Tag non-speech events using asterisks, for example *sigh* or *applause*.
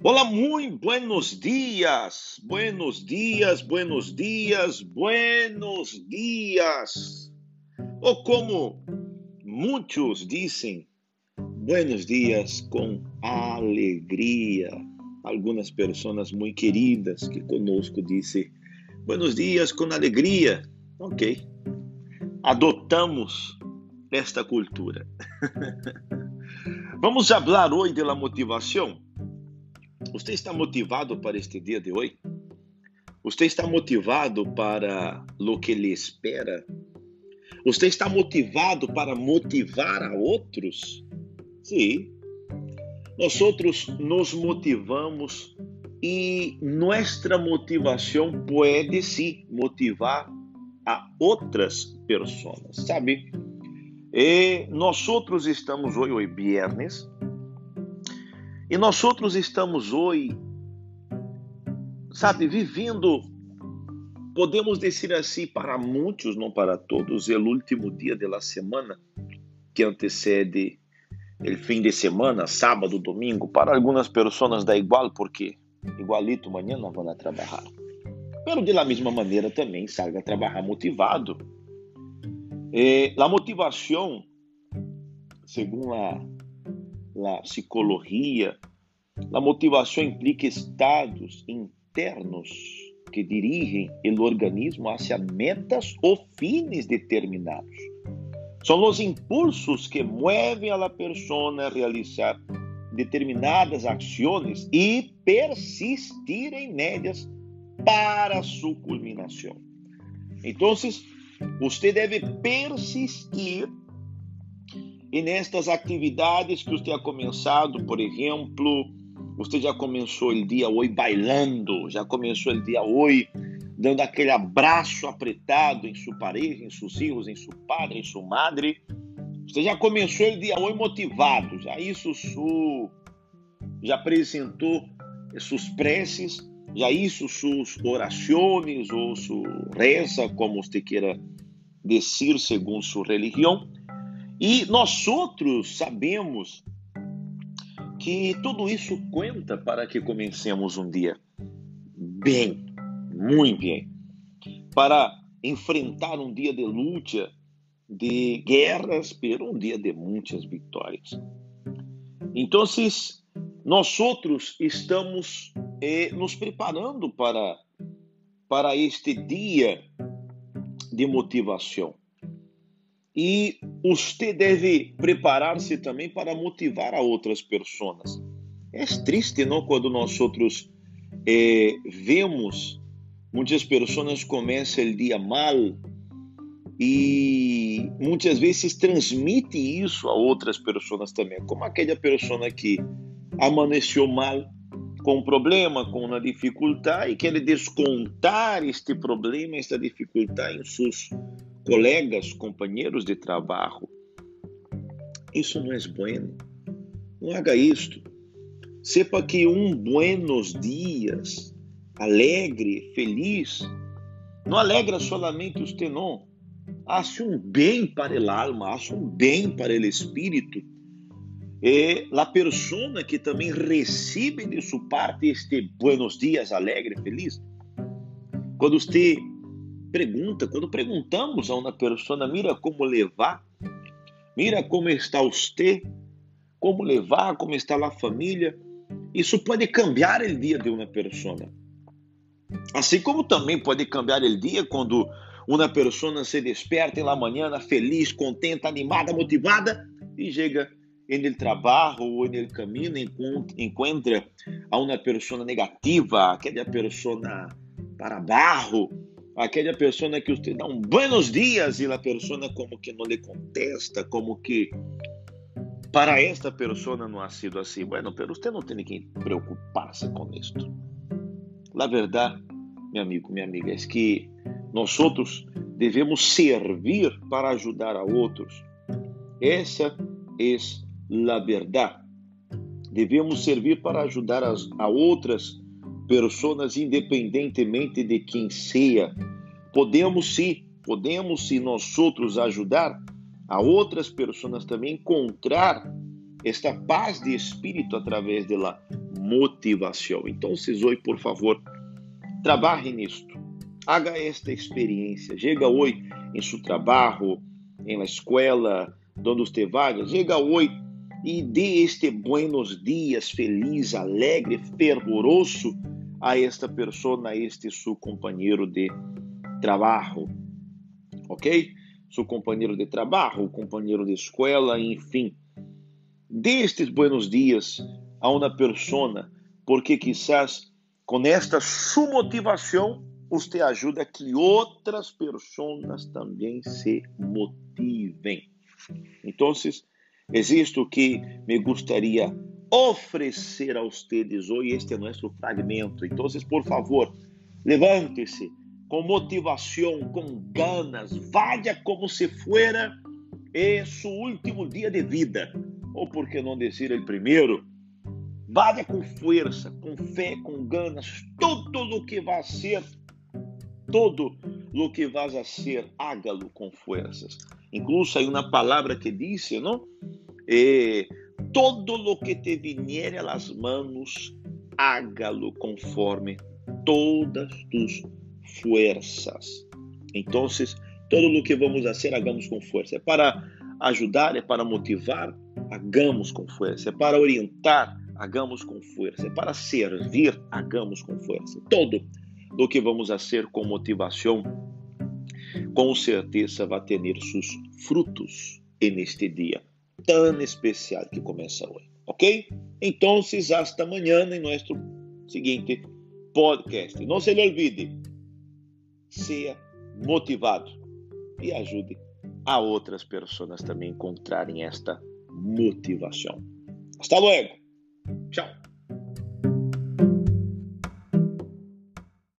Olá, muito buenos dias, buenos dias, buenos dias, buenos dias. Ou como muitos dizem, buenos dias com alegria. Algumas pessoas muito queridas que conosco dizem buenos dias com alegria. Ok. Adotamos esta cultura. *laughs* Vamos falar hoje da motivação. Você está motivado para este dia de hoje? Você está motivado para o que lhe espera? Você está motivado para motivar a outros? Sim. Nós outros nos motivamos e nossa motivação pode sim motivar a outras pessoas, sabe? E nós outros estamos hoje, hoje viernes, e nós outros estamos hoje, sabe, vivendo, podemos dizer assim, para muitos, não para todos, é o último dia da semana que antecede o fim de semana, sábado, domingo. Para algumas pessoas dá igual, porque igualito amanhã não vão trabalhar. Pero de la mesma maneira também salga a trabalhar motivado. Eh, a motivação, segundo a la psicologia, a motivação implica estados internos que dirigem o organismo hacia metas ou fines determinados. São os impulsos que movem a la persona a realizar determinadas ações e persistir em elas para sua culminação. Então, você deve persistir e nestas atividades que você ha começado, por exemplo, você já começou o dia hoje bailando, já começou o dia hoje dando aquele abraço apertado em sua pareja, em seus filhos, em seu padre, em sua madre. Você já começou o dia hoje motivado, já isso su, já apresentou suas preces, já isso suas orações ou sua reza, como você queira dizer segundo sua religião. E nós outros sabemos que tudo isso conta para que comecemos um dia bem, muito bem, para enfrentar um dia de luta, de guerras, pero um dia de muitas vitórias. Então, nós outros estamos eh, nos preparando para para este dia de motivação. E você deve preparar-se também para motivar a outras pessoas. É triste, não, quando nós outros eh, vemos muitas pessoas começam o dia mal e muitas vezes transmite isso a outras pessoas também, como aquela pessoa que amanheceu mal com um problema, com uma dificuldade e quer descontar este problema, esta dificuldade em seus colegas, companheiros de trabalho. Isso não é bueno. Não haga isto. Sepa que um buenos dias, alegre, feliz, não alegra solamente você não. Hace um bem para o alma, hace um bem para o espírito. E a pessoa que também recebe de sua parte este buenos dias, alegre, feliz. Quando você pergunta, quando perguntamos a uma pessoa, mira como levar, mira como está você, como levar, como está a família, isso pode cambiar o dia de uma pessoa. Assim como também pode cambiar o dia quando uma pessoa se desperta na manhã feliz, contente, animada, motivada e chega no trabalho ou no caminho encontra a uma pessoa negativa, aquela pessoa para barro, aquela pessoa que você dá um buenos dias e a pessoa como que não lhe contesta, como que para esta pessoa não ha sido assim. Bueno, pero não tem que preocupar-se com isto. A verdade, meu amigo, minha amiga, é que nós outros devemos servir para ajudar a outros. Essa é a verdade. Devemos servir para ajudar a outras pessoas, independentemente de quem seja. Podemos sim, podemos sim nós outros ajudar a outras pessoas também encontrar esta paz de espírito através da motivação. Então, hoje, por favor, trabalhe nisto. Haga esta experiência. Chega hoje em seu trabalho, em la escola, onde você vai. Chega hoje e dê este buenos dias feliz, alegre, fervoroso a esta pessoa, a este seu companheiro de trabalho. Ok? Seu companheiro de trabalho, companheiro de escola, enfim. Dê estes buenos dias a uma pessoa, porque quizás com esta sua motivação você ajuda que outras pessoas também se motivem. Então, existe o que me gostaria oferecer a vocês hoje. Este é nosso fragmento. Então, por favor, levante-se com motivação, com ganas, vaya como se fuera é seu último dia de vida, ou por que não dizer o primeiro? Vá com força, com fé, com ganas, tudo o que vai ser, todo o que vas a ser, hágalo com forças. Incluso hay uma palavra que diz, não? Eh, todo lo que te viniere a las manos, hágalo conforme todas tus fuerzas. Então, todo o que vamos fazer, hagamos com força. É para ajudar, é para motivar, hagamos com força. É para orientar, hagamos com força. É para servir, hagamos com força. Todo o que vamos fazer com motivação, com certeza vai ter seus frutos neste dia tão especial que começa hoje. Ok? Então, hasta amanhã em nosso seguinte podcast. Não se lhe olvide, seja motivado e ajude a outras pessoas também encontrarem esta motivação. Hasta luego. Tchau.